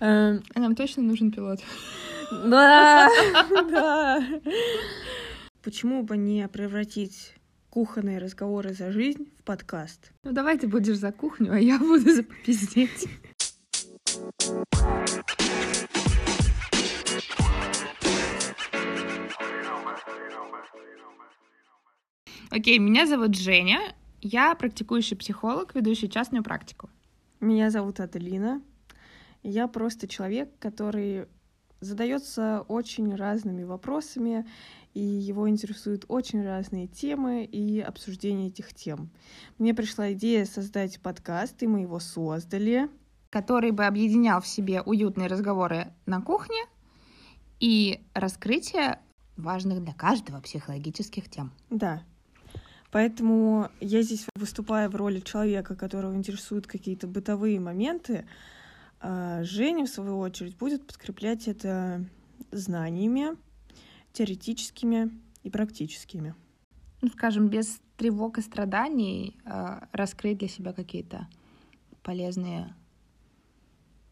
Эм, Нам точно нужен пилот. Да, да. Почему бы не превратить кухонные разговоры за жизнь в подкаст? Ну давай ты будешь за кухню, а я буду за попиздеть. Окей, меня зовут Женя. Я практикующий психолог, ведущий частную практику. Меня зовут Аделина. Я просто человек, который задается очень разными вопросами, и его интересуют очень разные темы и обсуждение этих тем. Мне пришла идея создать подкаст, и мы его создали. который бы объединял в себе уютные разговоры на кухне и раскрытие важных для каждого психологических тем. Да. Поэтому я здесь выступаю в роли человека, которого интересуют какие-то бытовые моменты. А Женя, в свою очередь, будет подкреплять это знаниями, теоретическими и практическими. Ну, скажем, без тревог и страданий э, раскрыть для себя какие-то полезные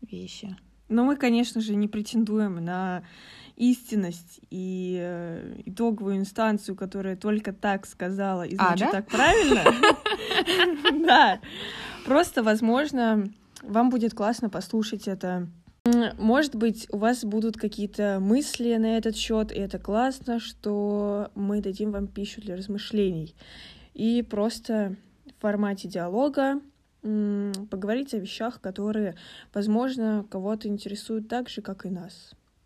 вещи. Но мы, конечно же, не претендуем на истинность и э, итоговую инстанцию, которая только так сказала, и А, значит да? так правильно. Да. Просто, возможно, вам будет классно послушать это. Может быть, у вас будут какие-то мысли на этот счет, и это классно, что мы дадим вам пищу для размышлений. И просто в формате диалога поговорить о вещах, которые, возможно, кого-то интересуют так же, как и нас.